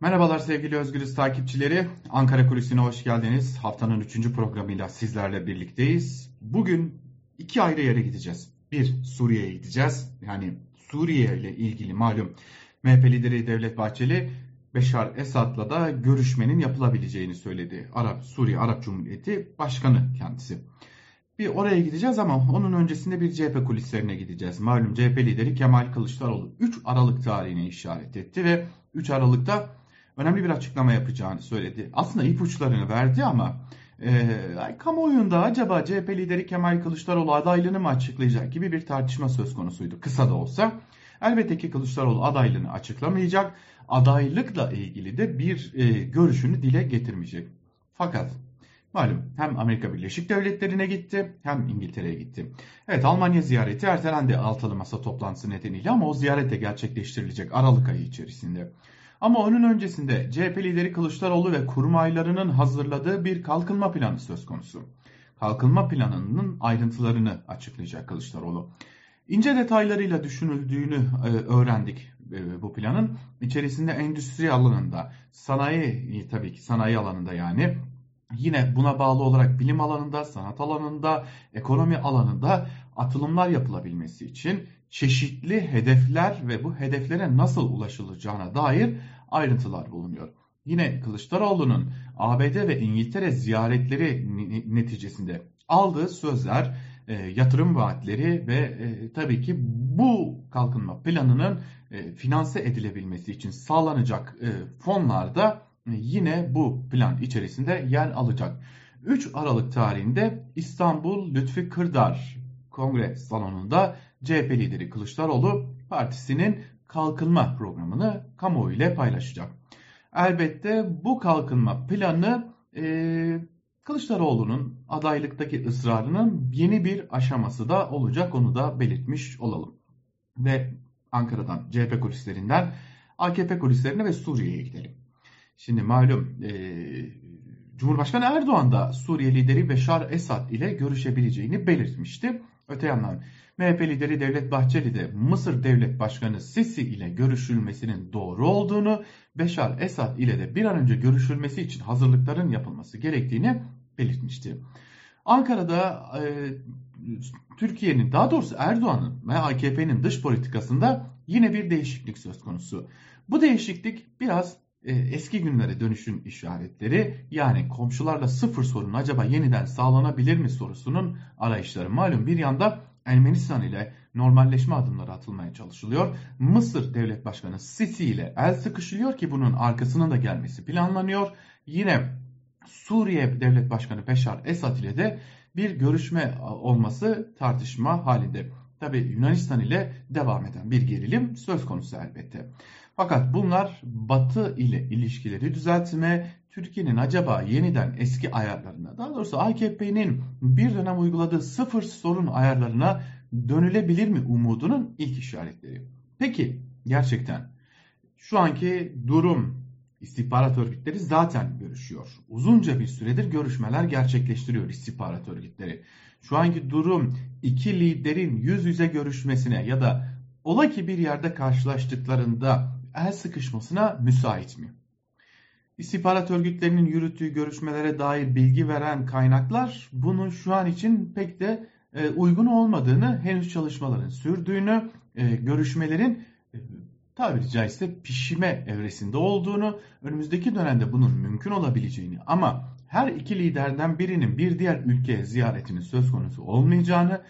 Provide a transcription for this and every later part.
Merhabalar sevgili Özgürüz takipçileri. Ankara Kulisi'ne hoş geldiniz. Haftanın 3. programıyla sizlerle birlikteyiz. Bugün iki ayrı yere gideceğiz. Bir, Suriye'ye gideceğiz. Yani Suriye ile ilgili malum MHP lideri Devlet Bahçeli Beşar Esad'la da görüşmenin yapılabileceğini söyledi. Arap Suriye Arap Cumhuriyeti Başkanı kendisi. Bir oraya gideceğiz ama onun öncesinde bir CHP kulislerine gideceğiz. Malum CHP lideri Kemal Kılıçdaroğlu 3 Aralık tarihine işaret etti ve 3 Aralık'ta önemli bir açıklama yapacağını söyledi. Aslında ipuçlarını verdi ama e, kamuoyunda acaba CHP lideri Kemal Kılıçdaroğlu adaylığını mı açıklayacak gibi bir tartışma söz konusuydu. Kısa da olsa. Elbette ki Kılıçdaroğlu adaylığını açıklamayacak. Adaylıkla ilgili de bir e, görüşünü dile getirmeyecek. Fakat Malum hem Amerika Birleşik Devletleri'ne gitti hem İngiltere'ye gitti. Evet Almanya ziyareti ertelendi altılı masa toplantısı nedeniyle ama o ziyaret de gerçekleştirilecek Aralık ayı içerisinde. Ama onun öncesinde CHP lideri Kılıçdaroğlu ve kurmaylarının hazırladığı bir kalkınma planı söz konusu. Kalkınma planının ayrıntılarını açıklayacak Kılıçdaroğlu. İnce detaylarıyla düşünüldüğünü e, öğrendik e, bu planın. İçerisinde endüstri alanında, sanayi tabii ki sanayi alanında yani Yine buna bağlı olarak bilim alanında, sanat alanında, ekonomi alanında atılımlar yapılabilmesi için çeşitli hedefler ve bu hedeflere nasıl ulaşılacağına dair ayrıntılar bulunuyor. Yine Kılıçdaroğlu'nun ABD ve İngiltere ziyaretleri neticesinde aldığı sözler, e, yatırım vaatleri ve e, tabii ki bu kalkınma planının e, finanse edilebilmesi için sağlanacak fonlarda yine bu plan içerisinde yer alacak. 3 Aralık tarihinde İstanbul Lütfi Kırdar Kongre Salonu'nda CHP lideri Kılıçdaroğlu partisinin kalkınma programını kamuoyu ile paylaşacak. Elbette bu kalkınma planı e, Kılıçdaroğlu'nun adaylıktaki ısrarının yeni bir aşaması da olacak onu da belirtmiş olalım. Ve Ankara'dan CHP kulislerinden AKP kulislerine ve Suriye'ye gidelim. Şimdi malum e, Cumhurbaşkanı Erdoğan da Suriye lideri Beşar Esad ile görüşebileceğini belirtmişti. Öte yandan MHP lideri Devlet Bahçeli de Mısır Devlet Başkanı Sisi ile görüşülmesinin doğru olduğunu, Beşar Esad ile de bir an önce görüşülmesi için hazırlıkların yapılması gerektiğini belirtmişti. Ankara'da e, Türkiye'nin daha doğrusu Erdoğan'ın ve AKP'nin dış politikasında yine bir değişiklik söz konusu. Bu değişiklik biraz eski günlere dönüşün işaretleri yani komşularla sıfır sorun acaba yeniden sağlanabilir mi sorusunun arayışları. Malum bir yanda Ermenistan ile normalleşme adımları atılmaya çalışılıyor. Mısır Devlet Başkanı Sisi ile el sıkışılıyor ki bunun arkasının da gelmesi planlanıyor. Yine Suriye Devlet Başkanı Beşar Esad ile de bir görüşme olması tartışma halinde. Tabi Yunanistan ile devam eden bir gerilim söz konusu elbette. Fakat bunlar Batı ile ilişkileri düzeltme, Türkiye'nin acaba yeniden eski ayarlarına, daha doğrusu AKP'nin bir dönem uyguladığı sıfır sorun ayarlarına dönülebilir mi umudunun ilk işaretleri. Peki gerçekten şu anki durum istihbarat örgütleri zaten görüşüyor. Uzunca bir süredir görüşmeler gerçekleştiriyor istihbarat örgütleri. Şu anki durum iki liderin yüz yüze görüşmesine ya da ola ki bir yerde karşılaştıklarında el sıkışmasına müsait mi? İstihbarat örgütlerinin yürüttüğü görüşmelere dair bilgi veren kaynaklar bunun şu an için pek de e, uygun olmadığını, henüz çalışmaların sürdüğünü, e, görüşmelerin e, tabiri caizse pişime evresinde olduğunu, önümüzdeki dönemde bunun mümkün olabileceğini ama her iki liderden birinin bir diğer ülkeye ziyaretinin söz konusu olmayacağını,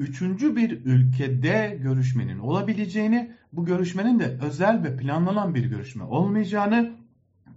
üçüncü bir ülkede görüşmenin olabileceğini, bu görüşmenin de özel ve planlanan bir görüşme olmayacağını,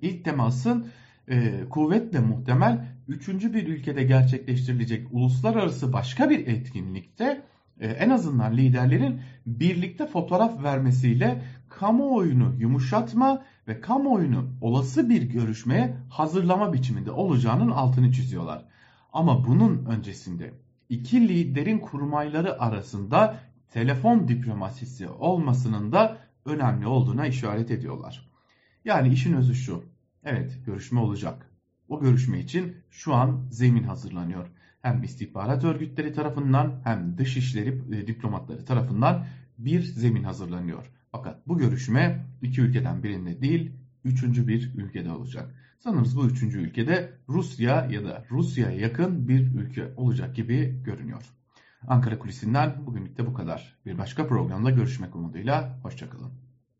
ilk temasın e, kuvvetle muhtemel üçüncü bir ülkede gerçekleştirilecek uluslararası başka bir etkinlikte e, en azından liderlerin birlikte fotoğraf vermesiyle kamuoyunu yumuşatma ve kamuoyunu olası bir görüşmeye hazırlama biçiminde olacağının altını çiziyorlar. Ama bunun öncesinde iki liderin kurmayları arasında telefon diplomasisi olmasının da önemli olduğuna işaret ediyorlar. Yani işin özü şu. Evet görüşme olacak. O görüşme için şu an zemin hazırlanıyor. Hem istihbarat örgütleri tarafından hem dışişleri e, diplomatları tarafından bir zemin hazırlanıyor. Fakat bu görüşme iki ülkeden birinde değil üçüncü bir ülkede olacak. Sanırız bu üçüncü ülkede Rusya ya da Rusya'ya yakın bir ülke olacak gibi görünüyor. Ankara Kulisi'nden bugünlük de bu kadar. Bir başka programda görüşmek umuduyla. Hoşçakalın.